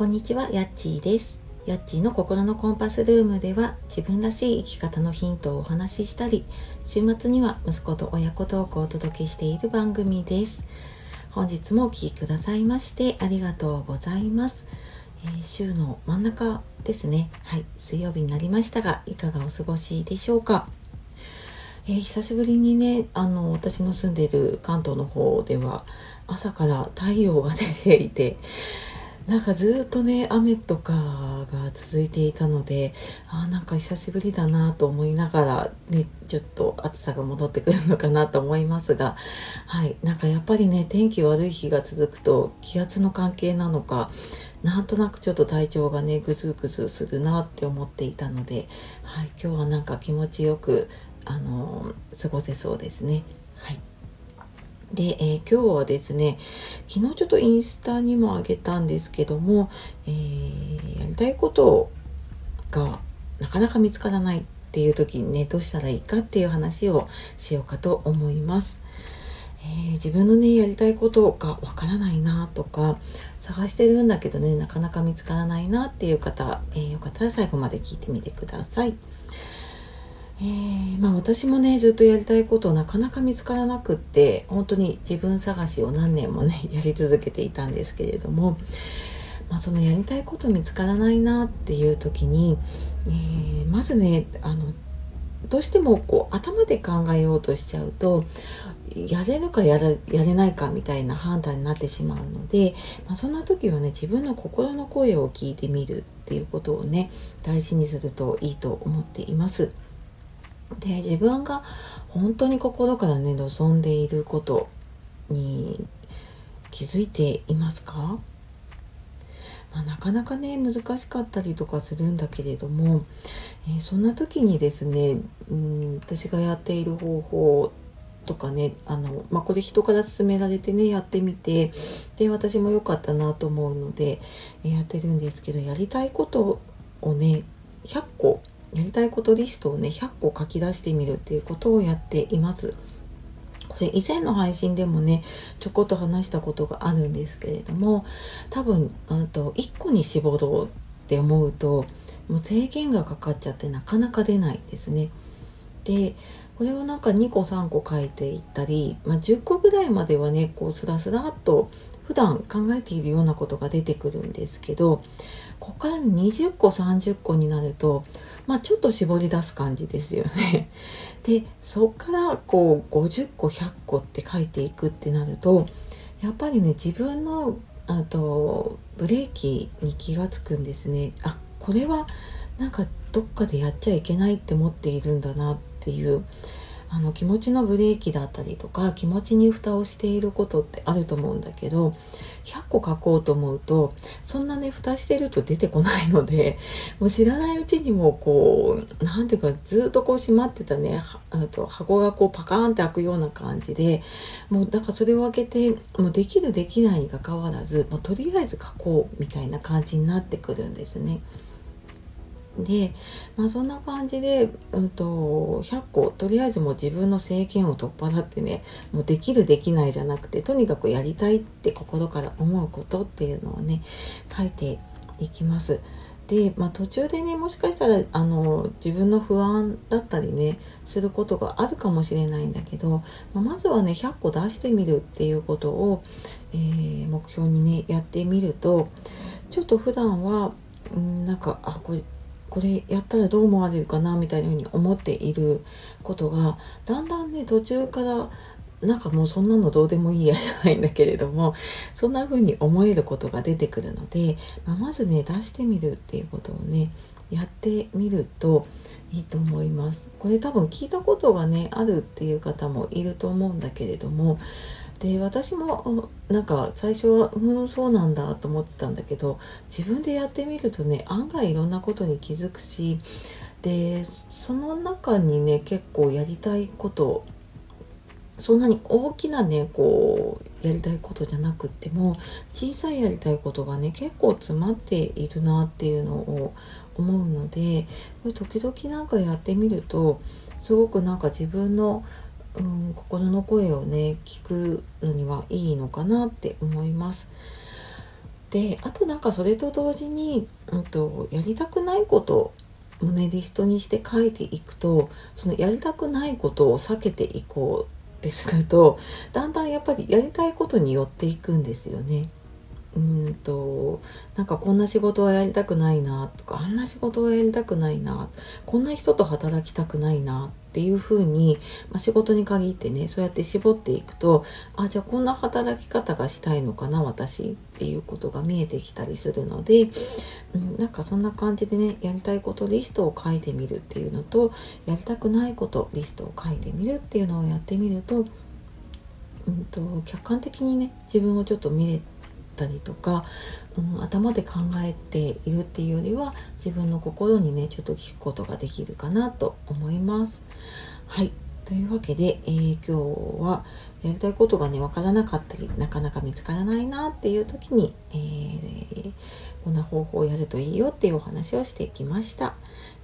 こんにちは、やっちーです。やっちーの心のコンパスルームでは自分らしい生き方のヒントをお話ししたり、週末には息子と親子トークをお届けしている番組です。本日もお聴きくださいましてありがとうございます。えー週の真ん中ですね。はい、水曜日になりましたが、いかがお過ごしでしょうか。えー久しぶりにねあの私の住んでいる関東の方では朝から太陽が出ていてなんかずっとね雨とかが続いていたのであーなんか久しぶりだなと思いながらねちょっと暑さが戻ってくるのかなと思いますがはいなんかやっぱりね天気悪い日が続くと気圧の関係なのかなんとなくちょっと体調がねぐずぐずするなって思っていたので、はい、今日はなんか気持ちよくあの過ごせそうですね。で、えー今日はですね、昨日ちょっとインスタにもあげたんですけども、えーやりたいことがなかなか見つからないっていう時にね、どうしたらいいかっていう話をしようかと思います。えー自分のねやりたいことがわからないなとか探してるんだけどねなかなか見つからないなっていう方、えーよかったら最後まで聞いてみてください。えーまあ私もねずっとやりたいことなかなか見つからなくって本当に自分探しを何年もね やり続けていたんですけれども、まあ、そのやりたいこと見つからないなっていう時に、えーまずねあのどうしてもこう頭で考えようとしちゃうとやれるかやらやれないかみたいな判断になってしまうので、まあ、そんな時はね自分の心の声を聞いてみるっていうことをね大事にするといいと思っています。で自分が本当に心からね望んでいることに気づいていますか、まあ、なかなかね難しかったりとかするんだけれども、えーそんな時にですねうん私がやっている方法とかねあの、まあ、これ人から勧められてねやってみてで私も良かったなと思うのでやってるんですけどやりたいことをね100個やりたいことリストをね100個書き出してみるっていうことをやっています。これ以前の配信でもねちょこっと話したことがあるんですけれども多分あと1個に絞ろうって思うともう制限がかかっちゃってなかなか出ないですね。でこれをなんか2個3個書いていったり、まあ、10個ぐらいまではねこうスラスラっと普段考えているようなことが出てくるんですけどここから20個30個になるとまあちょっと絞り出す感じですよね。でそっからこう50個100個って書いていくってなるとやっぱりね自分のあとブレーキに気がつくんですね。あこれはなんかどっかでやっちゃいけないって思っているんだなっていうあの気持ちのブレーキだったりとか気持ちに蓋をしていることってあると思うんだけど100個書こうと思うとそんなね蓋してると出てこないのでもう知らないうちにもこうなんていうかずっとこう閉まってたねあと箱がこうパカーンって開くような感じでもうだからそれを開けてもうできるできないにかかわらずもうとりあえず書こうみたいな感じになってくるんですね。で、まあ、そんな感じで、うん、と100個とりあえずもう自分の制限を取っ払ってねもうできるできないじゃなくてとにかくやりたいって心から思うことっていうのをね書いていきます。で、まあ、途中でねもしかしたらあの自分の不安だったりねすることがあるかもしれないんだけど、まあ、まずはね100個出してみるっていうことを、えー目標にねやってみるとちょっと普段はんなんかあこれこれやったらどう思われるかなみたいなふうに思っていることがだんだんね途中からなんかもうそんなのどうでもいいやじゃないんだけれどもそんな風に思えることが出てくるので、まあ、まずね出してみるっていうことをねやってみるといいと思います。これ多分聞いたことがねあるっていう方もいると思うんだけれどもで私もなんか最初はうんそうなんだと思ってたんだけど自分でやってみるとね案外いろんなことに気づくしでその中にね結構やりたいことそんなに大きなねこうやりたいことじゃなくっても小さいやりたいことがね結構詰まっているなっていうのを思うので時々なんかやってみるとすごくなんか自分の、うん、心の声をね聞くのにはいいのかなって思います。であとなんかそれと同時に、うんと、やりたくないことをねリストにして書いていくとそのやりたくないことを避けていこうってするとだんだんやっぱりやりたいことに寄っていくんですよね。うんとなんかこんな仕事はやりたくないなとかあんな仕事はやりたくないなこんな人と働きたくないなっていうふうに、まあ、仕事に限ってねそうやって絞っていくとあじゃあこんな働き方がしたいのかな私っていうことが見えてきたりするので、うん、なんかそんな感じでねやりたいことリストを書いてみるっていうのとやりたくないことリストを書いてみるっていうのをやってみると,、うんと、客観的にね自分をちょっと見れてったりとか、うん、頭で考えているっていうよりは自分の心にねちょっと聞くことができるかなと思います。はい。というわけで、えー、今日はやりたいことがね分からなかったりなかなか見つからないなっていう時に、えー、こんな方法をやるといいよっていうお話をしてきました、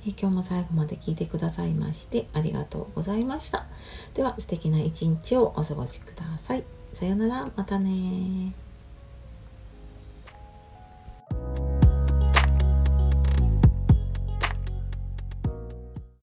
えー、今日も最後まで聞いてくださいましてありがとうございました。では素敵な一日をお過ごしください。さようなら。またね